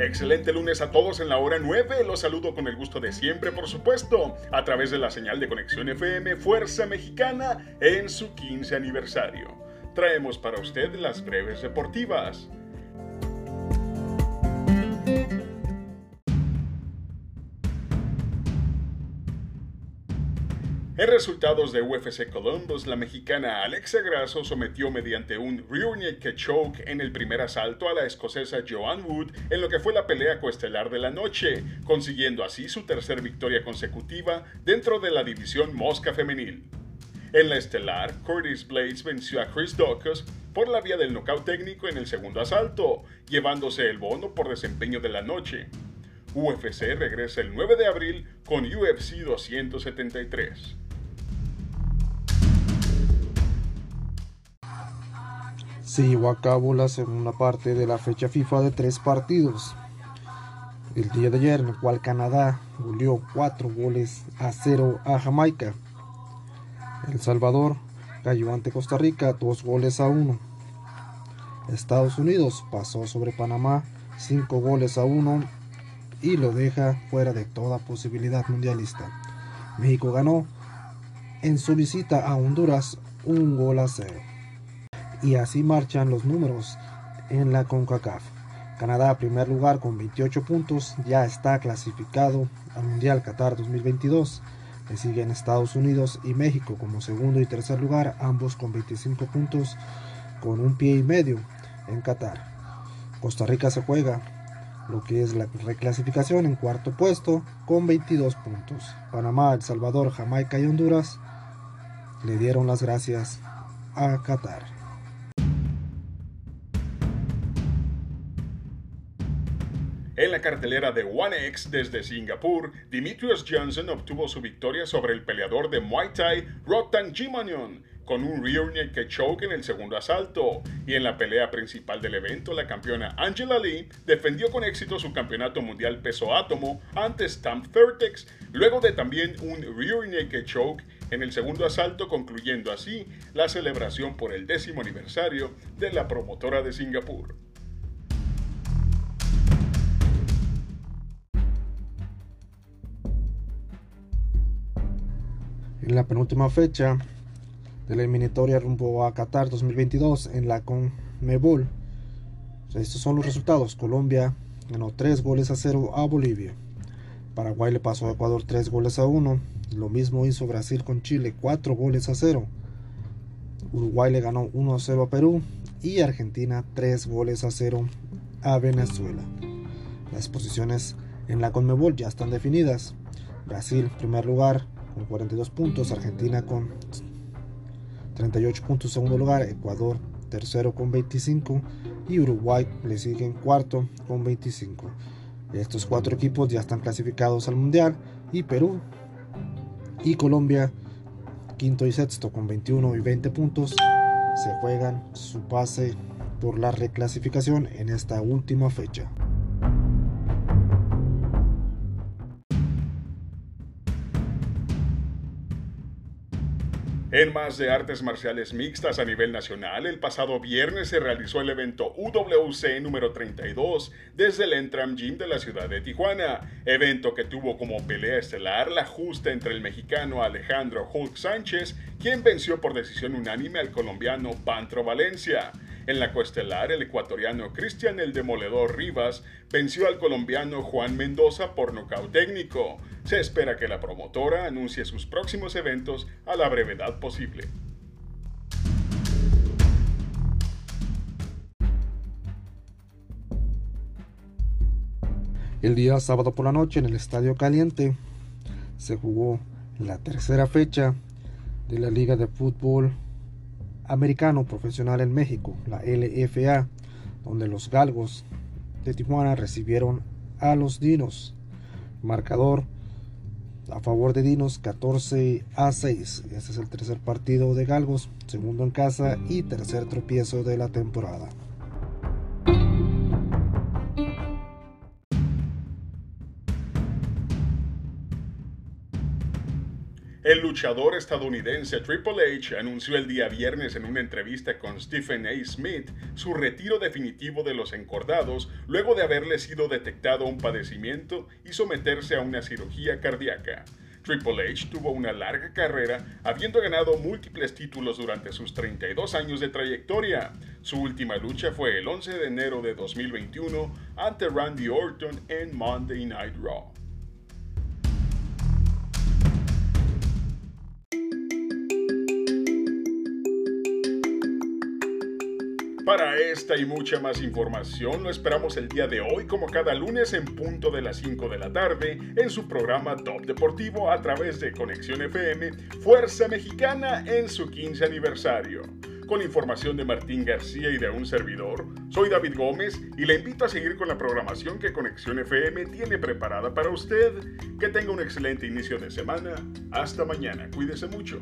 Excelente lunes a todos en la hora 9. Los saludo con el gusto de siempre, por supuesto, a través de la señal de conexión FM Fuerza Mexicana en su 15 aniversario. Traemos para usted las breves deportivas. En resultados de UFC Columbus, la mexicana Alexa Grasso sometió mediante un rear naked choke en el primer asalto a la escocesa Joanne Wood en lo que fue la pelea coestelar de la noche, consiguiendo así su tercer victoria consecutiva dentro de la división mosca femenil. En la estelar, Curtis Blades venció a Chris Dawkins por la vía del nocaut técnico en el segundo asalto, llevándose el bono por desempeño de la noche. UFC regresa el 9 de abril con UFC 273. se llevó a cabo la segunda parte de la fecha FIFA de tres partidos. El día de ayer, en el cual Canadá goleó cuatro goles a cero a Jamaica. El Salvador cayó ante Costa Rica dos goles a uno. Estados Unidos pasó sobre Panamá cinco goles a uno y lo deja fuera de toda posibilidad mundialista. México ganó en su visita a Honduras un gol a cero. Y así marchan los números en la CONCACAF. Canadá, primer lugar con 28 puntos, ya está clasificado al Mundial Qatar 2022. Le siguen Estados Unidos y México como segundo y tercer lugar, ambos con 25 puntos, con un pie y medio en Qatar. Costa Rica se juega lo que es la reclasificación en cuarto puesto con 22 puntos. Panamá, El Salvador, Jamaica y Honduras le dieron las gracias a Qatar. En la cartelera de One X desde Singapur, Dimitrios Johnson obtuvo su victoria sobre el peleador de Muay Thai Rotan Jimanion con un rear naked choke en el segundo asalto. Y en la pelea principal del evento, la campeona Angela Lee defendió con éxito su campeonato mundial peso átomo ante Stamp Vertex, luego de también un rear naked choke en el segundo asalto, concluyendo así la celebración por el décimo aniversario de la promotora de Singapur. En la penúltima fecha de la eliminatoria rumbo a Qatar 2022 en la CONMEBOL. Estos son los resultados. Colombia ganó 3 goles a 0 a Bolivia. Paraguay le pasó a Ecuador 3 goles a 1. Lo mismo hizo Brasil con Chile 4 goles a 0. Uruguay le ganó 1 a 0 a Perú. Y Argentina 3 goles a 0 a Venezuela. Las posiciones en la CONMEBOL ya están definidas. Brasil, primer lugar, con 42 puntos, Argentina con 38 puntos segundo lugar, Ecuador tercero con 25 y Uruguay le sigue en cuarto con 25. Estos cuatro equipos ya están clasificados al Mundial y Perú y Colombia quinto y sexto con 21 y 20 puntos se juegan su pase por la reclasificación en esta última fecha. En más de artes marciales mixtas a nivel nacional, el pasado viernes se realizó el evento UWC número 32 desde el Entram Gym de la ciudad de Tijuana, evento que tuvo como pelea estelar la justa entre el mexicano Alejandro Hulk Sánchez, quien venció por decisión unánime al colombiano Pantro Valencia. En la coestelar, el ecuatoriano Cristian el Demoledor Rivas venció al colombiano Juan Mendoza por nocaut técnico. Se espera que la promotora anuncie sus próximos eventos a la brevedad posible. El día sábado por la noche en el Estadio Caliente se jugó la tercera fecha de la Liga de Fútbol Americano Profesional en México, la LFA, donde los Galgos de Tijuana recibieron a los Dinos. Marcador a favor de Dinos 14 a 6. Este es el tercer partido de Galgos, segundo en casa y tercer tropiezo de la temporada. El luchador estadounidense Triple H anunció el día viernes en una entrevista con Stephen A. Smith su retiro definitivo de los encordados luego de haberle sido detectado un padecimiento y someterse a una cirugía cardíaca. Triple H tuvo una larga carrera, habiendo ganado múltiples títulos durante sus 32 años de trayectoria. Su última lucha fue el 11 de enero de 2021 ante Randy Orton en Monday Night Raw. Para esta y mucha más información lo esperamos el día de hoy como cada lunes en punto de las 5 de la tarde en su programa Top Deportivo a través de Conexión FM Fuerza Mexicana en su 15 aniversario. Con información de Martín García y de un servidor, soy David Gómez y le invito a seguir con la programación que Conexión FM tiene preparada para usted. Que tenga un excelente inicio de semana. Hasta mañana. Cuídese mucho.